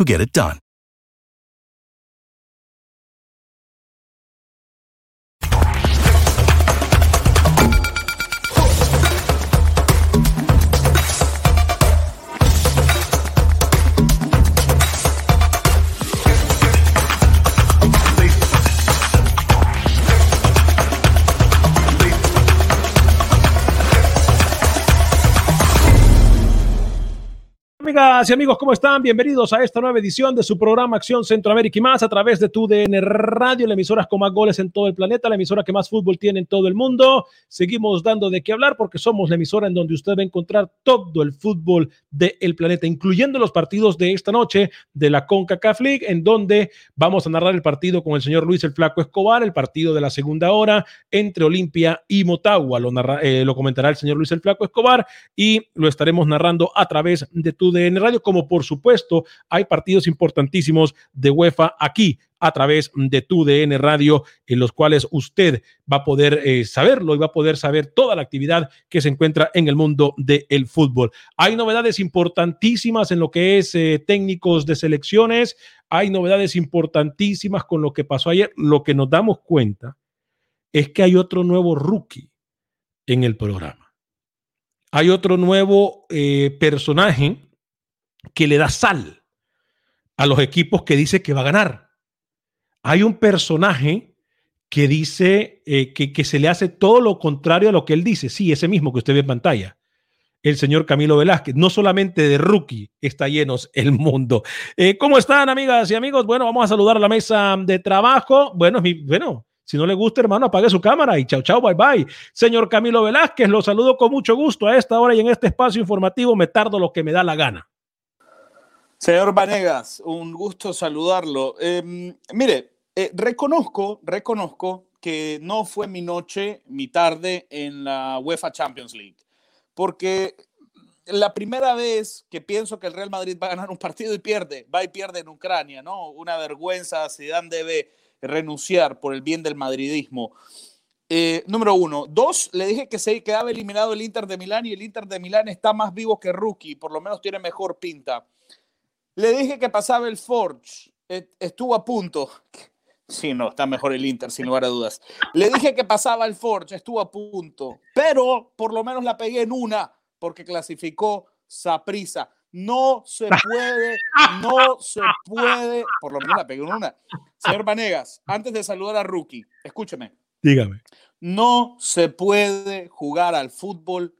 who get it done. Amigas y amigos, ¿cómo están? Bienvenidos a esta nueva edición de su programa Acción Centroamérica y más a través de tu DN Radio, la emisora con más goles en todo el planeta, la emisora que más fútbol tiene en todo el mundo. Seguimos dando de qué hablar porque somos la emisora en donde usted va a encontrar todo el fútbol del planeta, incluyendo los partidos de esta noche de la CONCACAF League, en donde vamos a narrar el partido con el señor Luis el Flaco Escobar, el partido de la segunda hora entre Olimpia y Motagua. Lo, narra, eh, lo comentará el señor Luis el Flaco Escobar y lo estaremos narrando a través de tu DN Radio, como por supuesto hay partidos importantísimos de UEFA aquí a través de tu DN Radio, en los cuales usted va a poder eh, saberlo y va a poder saber toda la actividad que se encuentra en el mundo del fútbol. Hay novedades importantísimas en lo que es eh, técnicos de selecciones, hay novedades importantísimas con lo que pasó ayer. Lo que nos damos cuenta es que hay otro nuevo rookie en el programa. Hay otro nuevo eh, personaje que le da sal a los equipos que dice que va a ganar. Hay un personaje que dice eh, que, que, se le hace todo lo contrario a lo que él dice. Sí, ese mismo que usted ve en pantalla. El señor Camilo Velázquez. No solamente de rookie está lleno el mundo. Eh, ¿Cómo están, amigas y amigos? Bueno, vamos a saludar a la mesa de trabajo. Bueno, bueno, si no le gusta, hermano, apague su cámara y chao, chao, bye, bye. Señor Camilo Velázquez, lo saludo con mucho gusto a esta hora y en este espacio informativo me tardo lo que me da la gana. Señor Vanegas, un gusto saludarlo. Eh, mire, eh, reconozco, reconozco que no fue mi noche, mi tarde en la UEFA Champions League, porque la primera vez que pienso que el Real Madrid va a ganar un partido y pierde, va y pierde en Ucrania, ¿no? Una vergüenza, Zidane debe renunciar por el bien del madridismo. Eh, número uno. Dos, le dije que se quedaba eliminado el Inter de Milán y el Inter de Milán está más vivo que Rookie, por lo menos tiene mejor pinta. Le dije que pasaba el Forge, estuvo a punto. Sí, no, está mejor el Inter, sin lugar a dudas. Le dije que pasaba el Forge, estuvo a punto, pero por lo menos la pegué en una, porque clasificó Saprisa. No se puede, no se puede, por lo menos la pegué en una. Señor Vanegas, antes de saludar a Rookie, escúcheme. Dígame. No se puede jugar al fútbol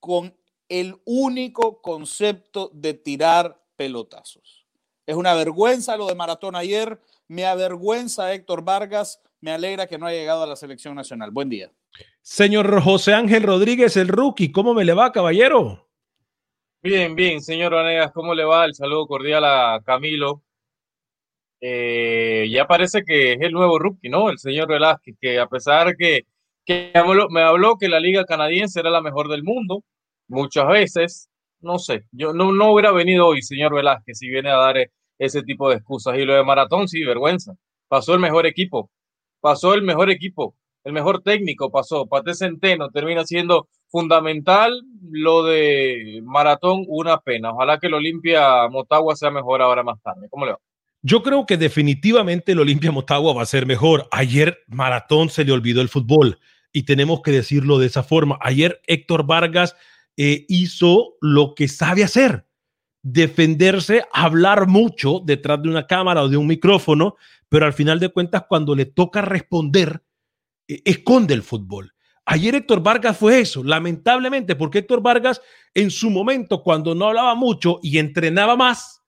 con el único concepto de tirar pelotazos. Es una vergüenza lo de Maratón ayer, me avergüenza Héctor Vargas, me alegra que no haya llegado a la selección nacional. Buen día. Señor José Ángel Rodríguez, el rookie, ¿cómo me le va, caballero? Bien, bien, señor Vanegas, ¿cómo le va? El saludo cordial a Camilo. Eh, ya parece que es el nuevo rookie, ¿no? El señor Velázquez, que a pesar que, que me habló que la liga canadiense era la mejor del mundo, muchas veces, no sé, yo no, no hubiera venido hoy, señor Velázquez, si viene a dar ese tipo de excusas. Y lo de maratón, sí, vergüenza. Pasó el mejor equipo. pasó el mejor equipo, el mejor técnico pasó. Pate Centeno termina siendo fundamental. Lo de Maratón, una pena. Ojalá que el Olimpia Motagua sea mejor ahora más tarde. ¿Cómo le va? Yo creo que definitivamente el Olimpia Motagua va a ser mejor. Ayer Maratón se le olvidó el fútbol y tenemos que decirlo de esa forma. Ayer Héctor Vargas eh, hizo lo que sabe hacer, defenderse, hablar mucho detrás de una cámara o de un micrófono, pero al final de cuentas cuando le toca responder, eh, esconde el fútbol. Ayer Héctor Vargas fue eso, lamentablemente, porque Héctor Vargas en su momento, cuando no hablaba mucho y entrenaba más,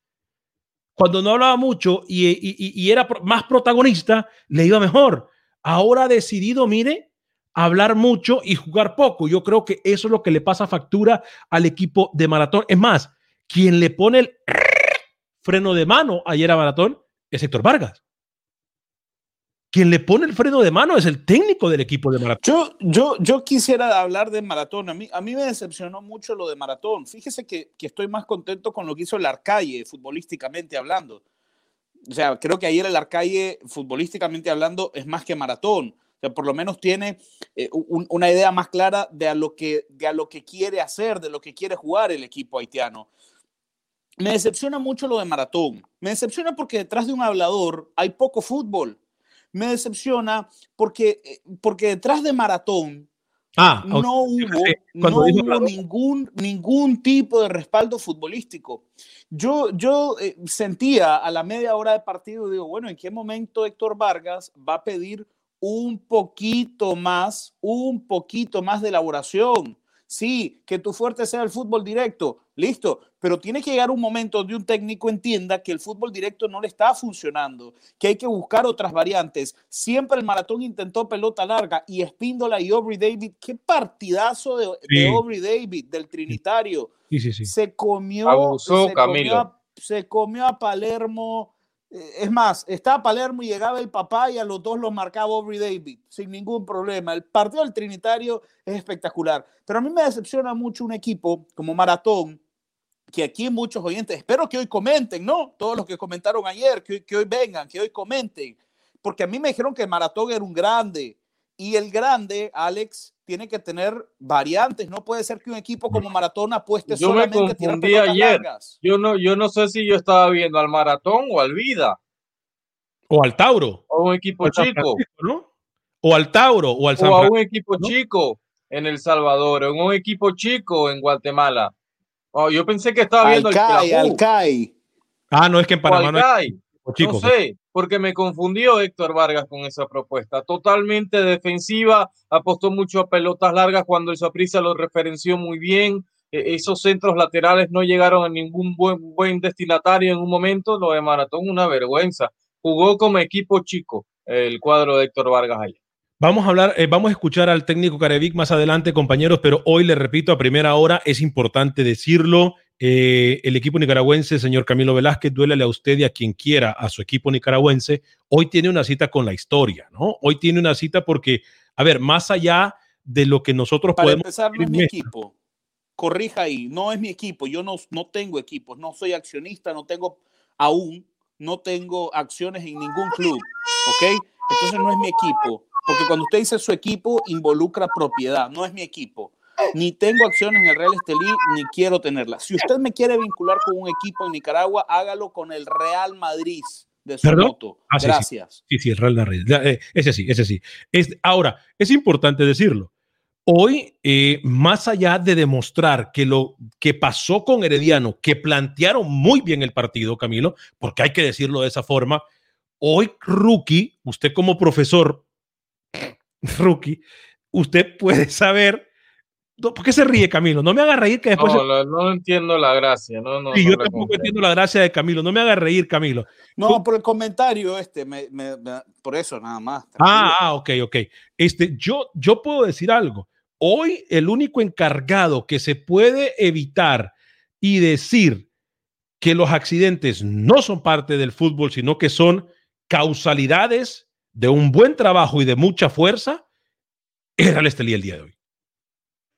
cuando no hablaba mucho y, era más protagonista, le iba mejor. Ahora ha decidido, mire, hablar mucho y jugar poco. Yo creo que eso es lo que le pasa factura al equipo de Maratón. Es más, quien le pone el freno de mano ayer a Maratón es Héctor Vargas quien le pone el freno de mano es el técnico del equipo de maratón. Yo, yo, yo quisiera hablar de maratón. A mí, a mí me decepcionó mucho lo de maratón. Fíjese que, que estoy más contento con lo que hizo el Arcalle, futbolísticamente hablando. O sea, creo que ayer el Arcalle, futbolísticamente hablando, es más que maratón. Sea, por lo menos tiene eh, una idea más clara de a, lo que, de a lo que quiere hacer, de lo que quiere jugar el equipo haitiano. Me decepciona mucho lo de maratón. Me decepciona porque detrás de un hablador hay poco fútbol me decepciona porque, eh, porque detrás de Maratón ah, no hubo, ningún, ningún tipo de respaldo futbolístico. Yo, yo eh, sentía a la media hora de partido, digo, bueno, ¿en qué momento Héctor Vargas va a pedir un poquito más, un poquito más de elaboración? Sí, que tu fuerte sea el fútbol directo, listo, pero tiene que llegar un momento donde un técnico entienda que el fútbol directo no le está funcionando, que hay que buscar otras variantes. Siempre el maratón intentó pelota larga y Espíndola y Aubrey David, qué partidazo de, Aubrey David, del Trinitario. Sí, sí, sí. Se comió, se, Comió se comió a Palermo es más, estaba Palermo y llegaba el papá y a los dos los marcaba Aubrey David, sin ningún problema. El partido del Trinitario es espectacular. Pero a mí me decepciona mucho un equipo como Maratón, que aquí muchos oyentes, espero que hoy comenten, ¿no? Todos los que comentaron ayer, que, que hoy vengan, que hoy comenten. Porque a mí me dijeron que Maratón era un grande. Y el grande, Alex, tiene que tener variantes. No puede ser que un equipo como Maratón apueste yo solamente me confundí ayer. Yo no, yo no sé si yo estaba viendo al Maratón o al Vida. O al Tauro. O un equipo chico. O al Tauro o al O a un equipo chico en El Salvador, o un equipo chico en Guatemala. Oh, yo pensé que estaba viendo al Al CAI. Ah, no, es que en Panamá no, no sé, porque me confundió Héctor Vargas con esa propuesta. Totalmente defensiva, apostó mucho a pelotas largas cuando el Saprissa lo referenció muy bien. E, esos centros laterales no llegaron a ningún buen, buen destinatario en un momento. Lo de Maratón, una vergüenza. Jugó como equipo chico el cuadro de Héctor Vargas allá. Vamos a hablar, eh, vamos a escuchar al técnico Carevic más adelante, compañeros, pero hoy le repito, a primera hora es importante decirlo. Eh, el equipo nicaragüense, señor Camilo Velázquez, duélale a usted y a quien quiera, a su equipo nicaragüense. Hoy tiene una cita con la historia, ¿no? Hoy tiene una cita porque, a ver, más allá de lo que nosotros Para podemos. Empezar, no es mi equipo. Corrija ahí, no es mi equipo. Yo no, no tengo equipos, no soy accionista, no tengo aún, no tengo acciones en ningún club, ¿ok? Entonces no es mi equipo. Porque cuando usted dice su equipo, involucra propiedad, no es mi equipo ni tengo acciones en el Real Estelí, ni quiero tenerlas. Si usted me quiere vincular con un equipo en Nicaragua, hágalo con el Real Madrid de su voto. Ah, Gracias. Sí, sí, el Real Madrid. Eh, ese sí, ese sí. Es, ahora, es importante decirlo. Hoy, eh, más allá de demostrar que lo que pasó con Herediano, que plantearon muy bien el partido, Camilo, porque hay que decirlo de esa forma, hoy, rookie, usted como profesor, rookie, usted puede saber ¿Por qué se ríe Camilo? No me haga reír que después. No, no, entiendo la gracia. No, no, yo tampoco entiendo la gracia de Camilo. No me haga reír, Camilo. No, por el comentario este, por eso nada más. Ah, ah, ok, ok. Este, yo, yo puedo decir algo. Hoy el único encargado que se puede evitar y decir que los accidentes no son parte del fútbol, sino que son causalidades de un buen trabajo y de mucha fuerza, era el Estelí el día de hoy.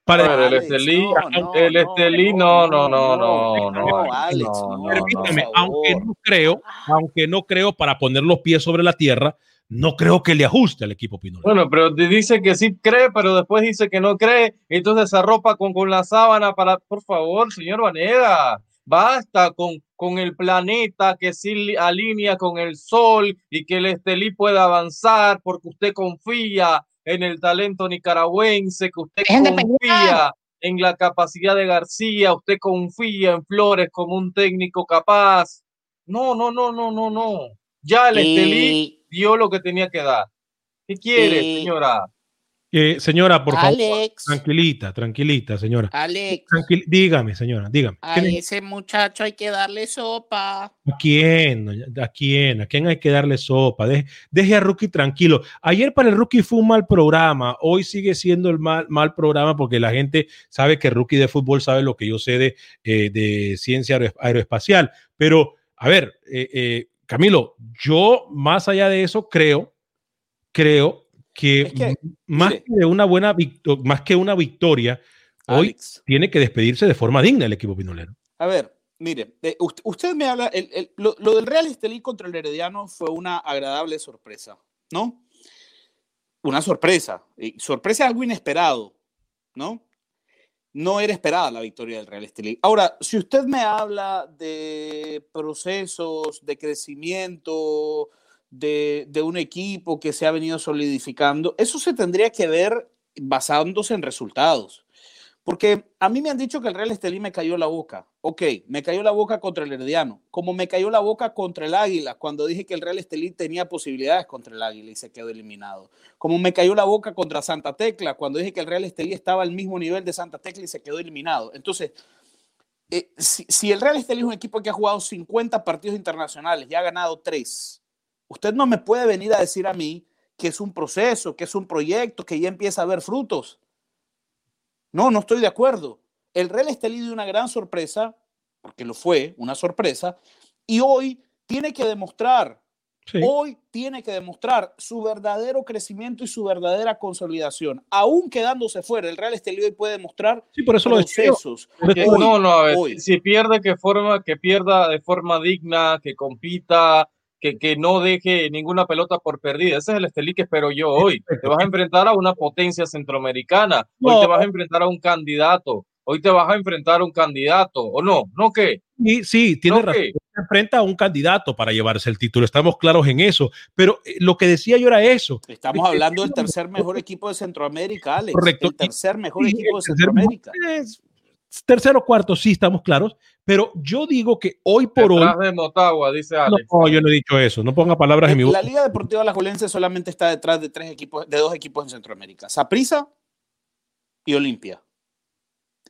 Para el Estelí, el Estelí, no, no, no, no, no, Permíteme, aunque no creo, aunque no creo para poner los pies sobre la tierra, no creo que le ajuste al equipo Pinolero. Bueno, pero dice que sí cree, pero después dice que no cree, entonces se arropa con, con la sábana para, por favor, señor Vanega, basta con, con el planeta que sí alinea con el sol y que el Estelí pueda avanzar porque usted confía en el talento nicaragüense, que usted confía en la capacidad de García, usted confía en Flores como un técnico capaz. No, no, no, no, no, no. Ya el Estelí dio lo que tenía que dar. ¿Qué quiere, señora? Eh, señora, por favor, tranquilita, tranquilita, señora. Alex. dígame, señora, dígame. A ese muchacho hay que darle sopa. ¿A quién? ¿A quién? ¿A quién hay que darle sopa? Deje, a Rookie tranquilo. Ayer para el Rookie fue un mal programa, hoy sigue siendo el mal, mal programa porque la gente sabe que Rookie de fútbol sabe lo que yo sé de, eh, de ciencia aeroespacial. Pero, a ver, eh, Camilo, yo más allá de eso creo, creo que, más que una buena más que una victoria, hoy tiene que despedirse de forma digna el equipo pinolero. A ver, mire, usted, me habla, lo, del Real Estelí contra el Herediano fue una agradable sorpresa, ¿no? Una sorpresa, sorpresa algo inesperado, ¿no? No era esperada la victoria del Real Estelí. Ahora, si usted me habla de procesos de crecimiento, de, un equipo que se ha venido solidificando, eso se tendría que ver basándose en resultados. Porque a mí me han dicho que el Real Estelí me cayó la boca. Ok, me cayó la boca contra el Herediano, como me cayó la boca contra el Águila cuando dije que el Real Estelí tenía posibilidades contra el Águila y se quedó eliminado. Como me cayó la boca contra Santa Tecla cuando dije que el Real Estelí estaba al mismo nivel de Santa Tecla y se quedó eliminado. Entonces, eh, si, el Real Estelí es un equipo que ha jugado 50 partidos internacionales y ha ganado 3, Usted no me puede venir a decir a mí que es un proceso, que es un proyecto, que ya empieza a haber frutos. No, no estoy de acuerdo. El Real Estelí de una gran sorpresa, porque lo fue, una sorpresa, y hoy tiene que demostrar, hoy tiene que demostrar su verdadero crecimiento y su verdadera consolidación. Aún quedándose fuera, el Real Estelí hoy puede demostrar sí, por eso procesos. Lo no, no, a ver, si pierde que forma, que pierda de forma digna, que compita, que, no deje ninguna pelota por perdida. Ese es el Estelí que espero yo hoy. Te vas a enfrentar a una potencia centroamericana. Hoy te vas a enfrentar a un candidato. Hoy te vas a enfrentar a un candidato. ¿O no? ¿No qué? Sí, sí, tiene razón. Se enfrenta a un candidato para llevarse el título. Estamos claros en eso. Pero eh, lo que decía yo era eso. Estamos hablando del tercer mejor equipo de Centroamérica, Alex. Correcto. El tercer mejor equipo de Centroamérica tercero o cuarto, sí, estamos claros, pero yo digo que hoy por hoy. de Motagua, dice Alex. No, yo no he dicho eso, no ponga palabras en mi boca. La Liga Deportiva Alajuelense solamente está detrás de tres equipos, de dos equipos en Centroamérica: Saprisa y Olimpia.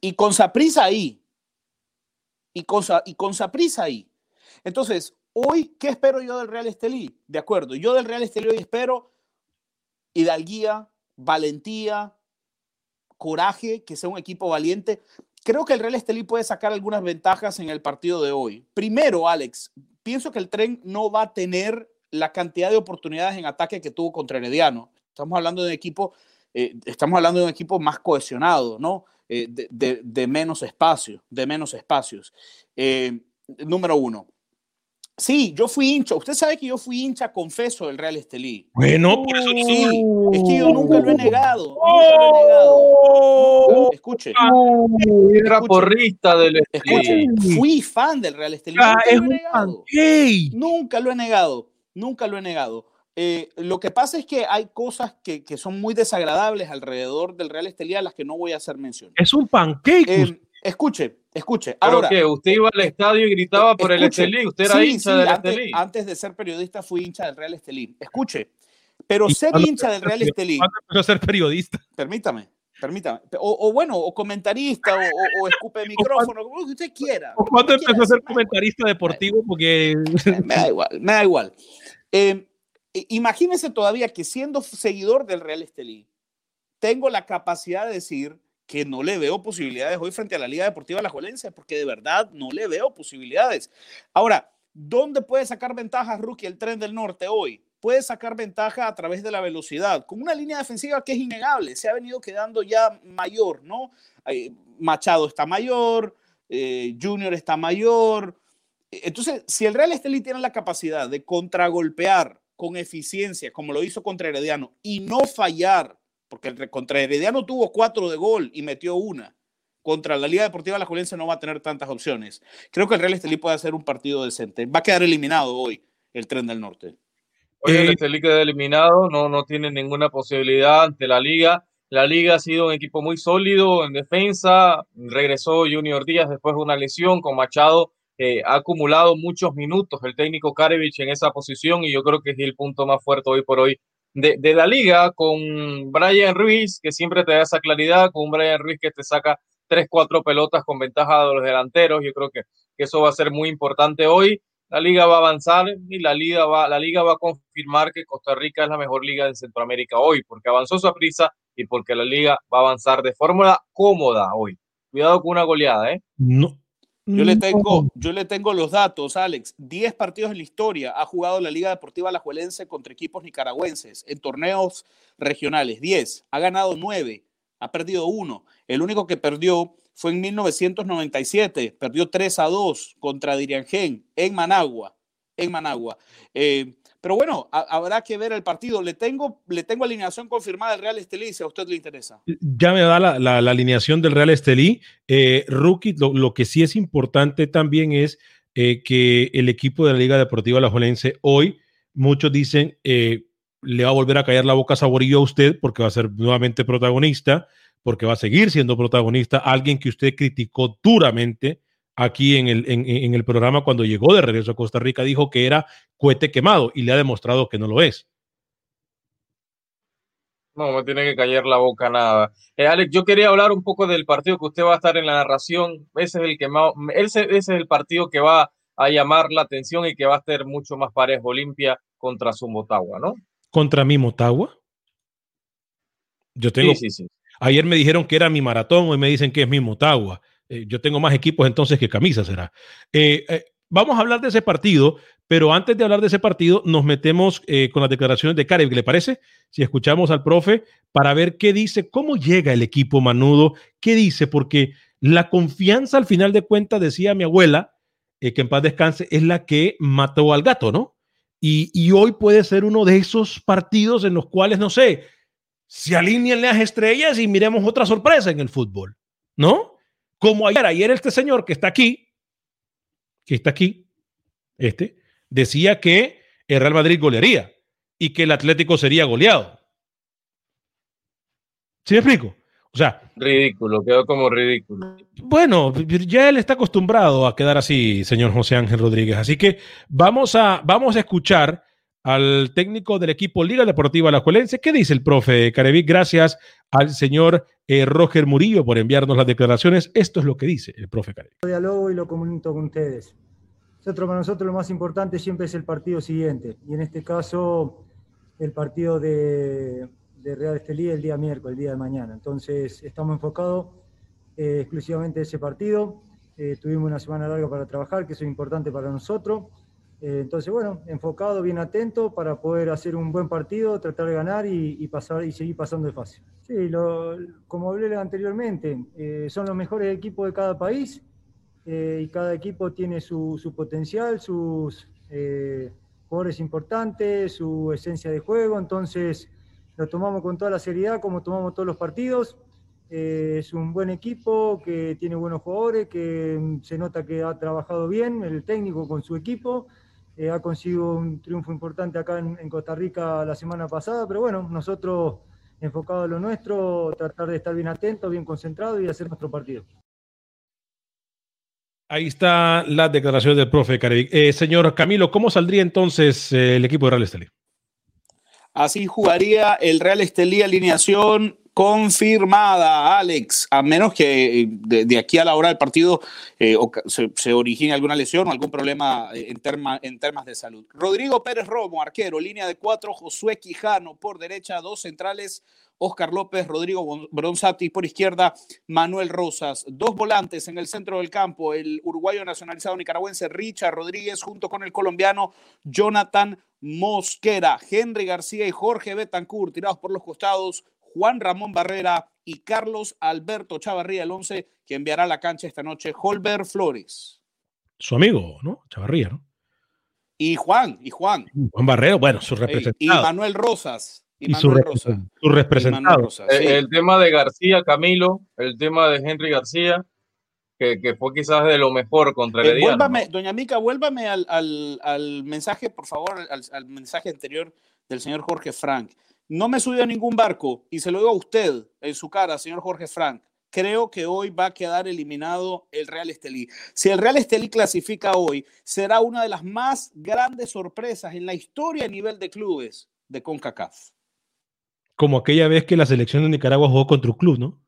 Y con Saprisa ahí. Y con, y con Saprisa ahí. Entonces, hoy, ¿qué espero yo del Real Estelí? De acuerdo, yo del Real Estelí hoy espero hidalguía, valentía, coraje, que sea un equipo valiente, Creo que el Real Estelí puede sacar algunas ventajas en el partido de hoy. Primero, Alex, pienso que el tren no va a tener la cantidad de oportunidades en ataque que tuvo contra Herediano. Estamos hablando de un equipo, eh, estamos hablando de un equipo más cohesionado, ¿no? Eh, de, menos espacio, de menos espacios. Eh, número uno. Sí, yo fui hincha. Usted sabe que yo fui hincha, confeso, del Real Estelí. Bueno, por eso sí. Es que yo nunca lo he negado. Nunca lo he negado. escuche. Era porrista del Escuche. Fui fan del Real Estelí. Ah, nunca, lo he negado. nunca lo he negado. Nunca lo he negado. Eh, lo que pasa es que hay cosas que, que, son muy desagradables alrededor del Real Estelí a las que no voy a hacer mención. Es un pancake. Eh, escuche, Escuche, ahora. que ¿Usted iba al estadio y gritaba por el Estelí? ¿Usted era hincha del antes, Estelí? Antes de ser periodista fui hincha del Real Estelí. Escuche, pero ser hincha del Real Estelí. ¿Cuándo empezó a ser periodista? Permítame, permítame. O, bueno, o comentarista, o, escupe micrófono, como usted quiera. ¿O cuándo empezó a ser comentarista deportivo? Porque. Me da igual, me da igual. Eh, imagínese todavía que siendo seguidor del Real Estelí, tengo la capacidad de decir que no le veo posibilidades hoy frente a la Liga Deportiva La Juelense, porque de verdad no le veo posibilidades. Ahora, ¿dónde puede sacar ventaja Rookie el tren del norte hoy? Puede sacar ventaja a través de la velocidad, con una línea defensiva que es innegable, se ha venido quedando ya mayor, ¿no? Machado está mayor, eh, Junior está mayor. Entonces, si el Real Estelí tiene la capacidad de contragolpear con eficiencia, como lo hizo contra Herediano, y no fallar, porque el, contra Herediano tuvo cuatro de gol y metió una. Contra la Liga Deportiva La Juelense no va a tener tantas opciones. Creo que el Real Estelí puede hacer un partido decente. Va a quedar eliminado hoy el Tren del Norte. Hoy el Estelí queda eliminado, no, no tiene ninguna posibilidad ante la Liga. La Liga ha sido un equipo muy sólido en defensa. Regresó Junior Díaz después de una lesión con Machado eh, ha acumulado muchos minutos el técnico Karevich en esa posición y yo creo que es el punto más fuerte hoy por hoy de, la liga con Brian Ruiz, que siempre te da esa claridad, con Brian Ruiz que te saca tres, cuatro pelotas con ventaja de los delanteros. Yo creo que, que eso va a ser muy importante hoy. La liga va a avanzar y la liga va, la liga va a confirmar que Costa Rica es la mejor liga de Centroamérica hoy, porque avanzó su prisa y porque la liga va a avanzar de fórmula cómoda hoy. Cuidado con una goleada, ¿eh? No, yo le, tengo, yo le tengo los datos, Alex. Diez partidos en la historia ha jugado la Liga Deportiva Alajuelense contra equipos nicaragüenses en torneos regionales. Diez. Ha ganado nueve. Ha perdido uno. El único que perdió fue en 1997. Perdió 3 a 2 contra Diriangén en Managua. En Managua. Eh, pero bueno, habrá que ver el partido. Le tengo, le tengo alineación confirmada del Real Estelí, si a usted le interesa. Ya me da la, alineación del Real Estelí. Eh, rookie, lo, que sí es importante también es eh, que el equipo de la Liga Deportiva La Jolense hoy, muchos dicen, eh, le va a volver a callar la boca saborillo a usted porque va a ser nuevamente protagonista, porque va a seguir siendo protagonista, alguien que usted criticó duramente aquí en el, en, el programa cuando llegó de regreso a Costa Rica, dijo que era cohete quemado y le ha demostrado que no lo es. No, me tiene que callar la boca nada. Eh, Alex, yo quería hablar un poco del partido que usted va a estar en la narración. Ese es el que ese, ese es el partido que va a llamar la atención y que va a ser mucho más parejo Olimpia contra su Motagua, ¿no? ¿Contra mi Motagua? Yo tengo. Sí, sí, sí. Ayer me dijeron que era mi maratón, hoy me dicen que es mi Motagua. Eh, yo tengo más equipos entonces que camisas, será. Eh, eh, vamos a hablar de ese partido, pero antes de hablar de ese partido, nos metemos con las declaraciones de Karev, ¿le parece? Si escuchamos al profe para ver qué dice, cómo llega el equipo manudo, qué dice, porque la confianza al final de cuentas, decía mi abuela, que en paz descanse, es la que mató al gato, ¿no? Y, y, hoy puede ser uno de esos partidos en los cuales, no sé, se alinean las estrellas y miremos otra sorpresa en el fútbol, ¿no? Como ayer, ayer este señor que está aquí, que está aquí, este, decía que el Real Madrid golearía y que el Atlético sería goleado. ¿Sí me explico? O sea. Ridículo, quedó como ridículo. Bueno, ya él está acostumbrado a quedar así, señor José Ángel Rodríguez. Así que vamos a, vamos a escuchar al técnico del equipo Liga Deportiva La Juelense. ¿Qué dice el profe Carevic? Gracias al señor eh, Roger Murillo por enviarnos las declaraciones. Esto es lo que dice el profe Carevic. Diálogo y lo comunico con ustedes. Nosotros, para nosotros lo más importante siempre es el partido siguiente. Y en este caso, el partido de, Real Estelí el día miércoles, el día de mañana. Entonces, estamos enfocados eh, exclusivamente en ese partido. Eh, tuvimos una semana larga para trabajar, que eso es importante para nosotros. Eh, entonces, bueno, enfocado, bien atento para poder hacer un buen partido, tratar de ganar y, pasar y seguir pasando de fase. Sí, como hablé anteriormente, eh, son los mejores equipos de cada país eh, y cada equipo tiene su, potencial, sus jugadores importantes, su esencia de juego. Entonces, lo tomamos con toda la seriedad, como tomamos todos los partidos. es un buen equipo que tiene buenos jugadores, que mm, se nota que ha trabajado bien el técnico con su equipo. Eh, ha conseguido un triunfo importante acá en, Costa Rica la semana pasada, pero bueno, nosotros enfocados en lo nuestro, tratar de estar bien atentos, bien concentrados y hacer nuestro partido. Ahí está la declaración del profe Carevic. Eh, señor Camilo, ¿cómo saldría entonces eh, el equipo de Real Estelí? Así jugaría el Real Estelí alineación confirmada, Alex, a menos que eh, de, aquí a la hora del partido eh, se, origine alguna lesión o algún problema eh, en, en temas de salud. Rodrigo Pérez Romo, arquero, línea de cuatro, Josué Quijano por derecha, dos centrales, Oscar López, Rodrigo Bronzati por izquierda, Manuel Rosas, dos volantes en el centro del campo, el uruguayo nacionalizado nicaragüense Richard Rodríguez junto con el colombiano Jonathan Mosquera, Henry García y Jorge Betancourt tirados por los costados, Juan Ramón Barrera y Carlos Alberto Chavarría, el 11 que enviará a la cancha esta noche, Holber Flores. Su amigo, ¿no? Chavarría, ¿no? Y Juan, y Juan. Juan Barrero, bueno, su Y representado. Manuel Rosas. Y, Y su, Manuel repre- Rosas. su representado. Rosas, Eh, sí. El tema de García, Camilo, el tema de Henry García, que, que fue quizás de lo mejor contra Eh, Herediano. vuélvame, doña Mica, vuélvame al, al- al mensaje, por favor, al, al mensaje anterior del señor Jorge Frank. No me subió a ningún barco y se lo digo a usted en su cara, señor Jorge Frank. Creo que hoy va a quedar eliminado el Real Estelí. Si el Real Estelí clasifica hoy, será una de las más grandes sorpresas en la historia a nivel de clubes de CONCACAF. Como aquella vez que la selección de Nicaragua jugó contra un club, ¿no?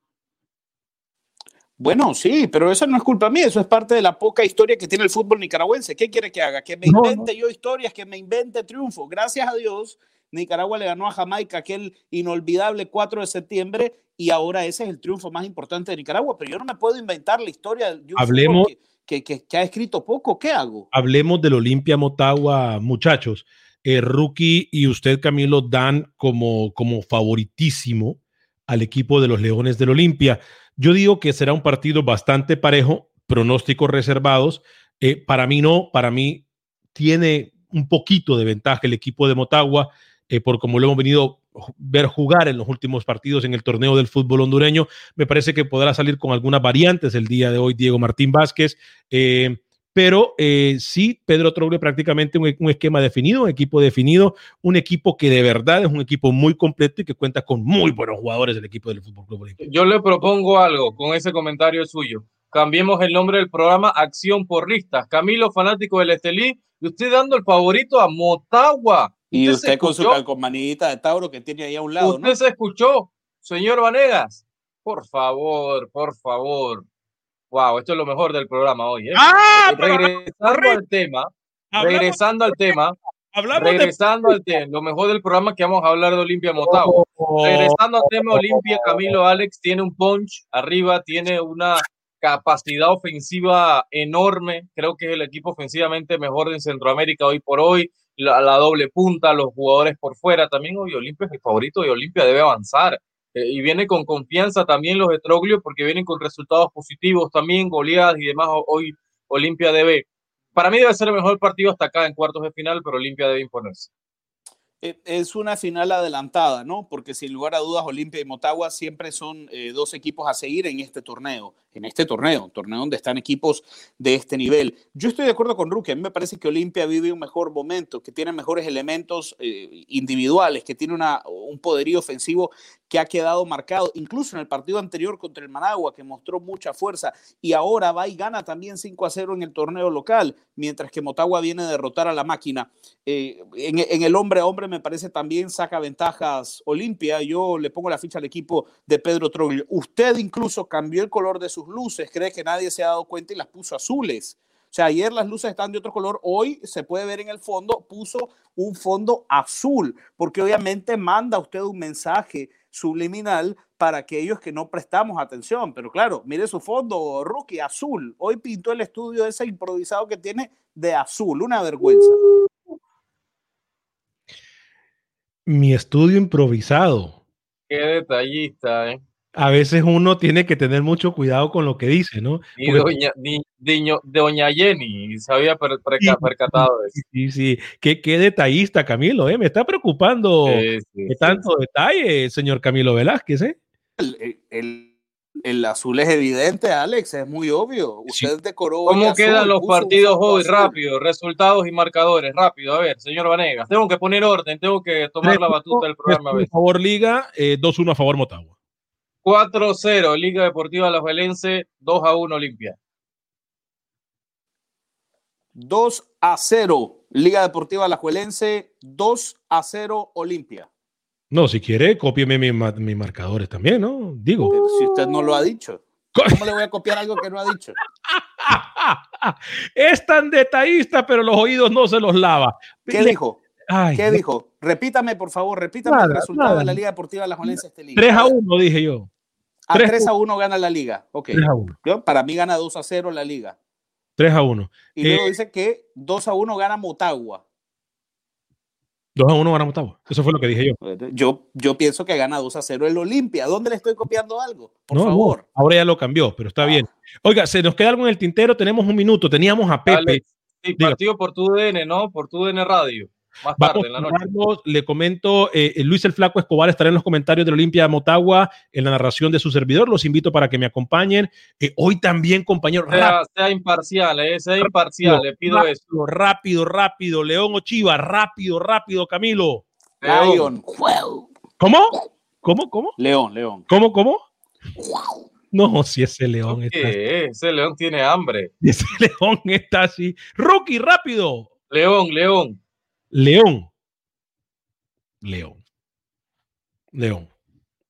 Bueno, sí, pero eso no es culpa mía, eso es parte de la poca historia que tiene el fútbol nicaragüense. ¿Qué quiere que haga? Que me No, invente yo historias, que me invente triunfos. Gracias a Dios, Nicaragua le ganó a Jamaica aquel inolvidable 4 de septiembre y ahora ese es el triunfo más importante de Nicaragua, pero yo no me puedo inventar la historia de un Hablemos- que ha escrito poco. ¿Qué hago? Hablemos del Olimpia Motagua, muchachos. Eh, Rookie y usted, Camilo, dan como, como favoritísimo al equipo de los Leones del Olimpia. Yo digo que será un partido bastante parejo, pronósticos reservados. Eh, para mí no, para mí tiene un poquito de ventaja el equipo de Motagua, eh, por como lo hemos venido ver jugar en los últimos partidos en el torneo del fútbol hondureño. Me parece que podrá salir con algunas variantes el día de hoy Diego Martín Vázquez. Eh, pero eh, sí, Pedro Trogle prácticamente un, un esquema definido, un equipo definido, un equipo que de verdad es un equipo muy completo y que cuenta con muy buenos jugadores del equipo del Fútbol Club. Yo le propongo algo con ese comentario suyo. Cambiemos el nombre del programa Acción por Listas. Camilo, fanático del Estelí, y usted dando el favorito a Motagua. Y se usted con su calcomanita de Tauro que tiene ahí a un lado, ¿Usted ¿no? se escuchó, señor Vanegas? Por favor, por favor. Wow, esto es lo mejor del programa hoy. ¿eh? ¡Ah! pero regresando al tema, regresando al tema, hablamos de- regresando al tema, lo mejor del programa que vamos a hablar de Olimpia Motagua. Regresando al tema Olimpia, Camilo Alex tiene un punch arriba, tiene una capacidad ofensiva enorme. Creo que es el equipo ofensivamente mejor en Centroamérica hoy por hoy. La, doble punta, los jugadores por fuera. También hoy Olimpia es mi favorito y Olimpia debe avanzar. Eh, y viene con confianza también los Etroglios porque vienen con resultados positivos también, goleadas y demás. Ho- Hoy Olimpia debe, para mí debe ser el mejor partido hasta acá en cuartos de final, pero Olimpia debe imponerse. Eh, Es una final adelantada, ¿no? Porque sin lugar a dudas, Olimpia y Motagua siempre son eh, dos equipos a seguir en este torneo, en este torneo, torneo donde están equipos de este nivel. Yo estoy de acuerdo con Ruki, a mí me parece que Olimpia vive un mejor momento, que tiene mejores elementos eh, individuales, que tiene una, un poderío ofensivo que ha quedado marcado, incluso en el partido anterior contra el Managua, que mostró mucha fuerza, y ahora va y gana también 5 a 0 en el torneo local, mientras que Motagua viene a derrotar a la máquina. Eh, en, el hombre a hombre me parece también saca ventajas Olimpia. Yo le pongo la ficha al equipo de Pedro Troglio. Usted incluso cambió el color de sus luces, cree que nadie se ha dado cuenta y las puso azules. O sea, ayer las luces están de otro color, hoy se puede ver en el fondo, puso un fondo azul, porque obviamente manda usted un mensaje subliminal para aquellos que no prestamos atención. Pero claro, mire su fondo, rookie, azul. Hoy pintó el estudio ese improvisado que tiene de azul, una vergüenza. Mi estudio improvisado. Qué detallista, ¿eh? A veces uno tiene que tener mucho cuidado con lo que dice, ¿no? Ni Porque- doña, ni, diño- doña Jenny se había per- perca- percatado de eso. Sí, sí. Qué, qué detallista, Camilo, ¿eh? Me está preocupando Sí, sí, de sí, tanto detalle, señor Camilo Velázquez, ¿eh? El, el- el azul es evidente, Alex, es muy obvio. Usted decoró. ¿Cómo azul, quedan los partidos hoy? azul. Rápido, resultados y marcadores, rápido. A ver, señor Vanegas, tengo que poner orden, tengo que tomar la batuta del programa. A 3-1 ver. a favor Liga, eh, 2-1 a favor Motagua. 4-0, Liga Deportiva La Juelense, 2-1 Olimpia. 2 a 0, Liga Deportiva Alajuelense, 2 a 0, Olimpia. No, si quiere, cópieme mi mis marcadores también, ¿no? Digo. Pero si usted no lo ha dicho, ¿cómo le voy a copiar algo que no ha dicho? es tan detallista, pero los oídos no se los lava. ¿Qué Le- dijo? Ay, ¿Qué no. dijo? Repítame, por favor, repítame el resultado nada. de la Liga Deportiva Alajuelense este liga. 3 a 1, dije yo. A 3 3 a 1 gana la Liga. Ok. 3 a 1. Yo- para mí gana 2 a 0 la Liga. 3 a 1. Y luego Eh, dice que 2 a 1 gana Motagua. 2 a 1 ganamos Motagua. Eso fue lo que dije yo. Yo, yo pienso que gana 2 a 0 el Olimpia. ¿Dónde le estoy copiando algo? Por No, no, favor. ahora ya lo cambió, pero está Ah. bien. Oiga, se nos queda algo en el tintero, tenemos un minuto. Teníamos a Pepe. Alex, Sí, partido por tu DN, ¿no? Por tu DN Radio. Más tarde, en la noche. Le comento, eh, Luis el Flaco Escobar estará en los comentarios de la Olimpia Motagua en la narración de su servidor. Los invito para que me acompañen. Eh, hoy también, compañero. Sea, sea imparcial, eh, sea imparcial, le pido rápido, eso. Rápido, rápido, León o Chiva, rápido, rápido, Camilo. León. ¿Cómo? ¿Cómo? ¿Cómo? León, León. ¿Cómo? ¿Cómo? No, si ese león está. Ese león tiene hambre. Ese león está así. Rookie, rápido. León, León. León. León. León.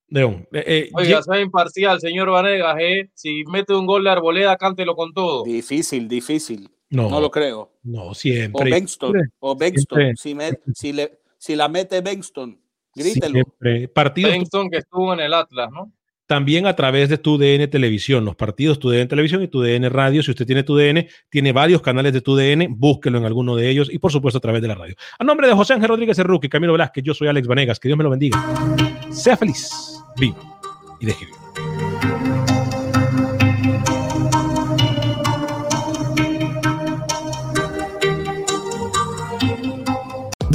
León. Eh, eh, Oiga, sea imparcial, señor Vanegas, ¿eh? Si mete un gol de Arboleda, cántelo con todo. Difícil, difícil. no, No lo creo. no, O siempre. Bengston. O Bengston. Si, me- si, le, si la mete Bengston, grítelo. siempre. Partidos Benson que estuvo en el Atlas, ¿no? También a través de tu DN Televisión, los partidos tu DN Televisión y tu DN Radio. Si usted tiene tu DN, tiene varios canales de tu DN, búsquelo en alguno de ellos y por supuesto a través de la radio. A nombre de José Ángel Rodríguez Cerruque, Camilo Velázquez, yo soy Alex Vanegas, que Dios me lo bendiga. Sea feliz, viva y deje.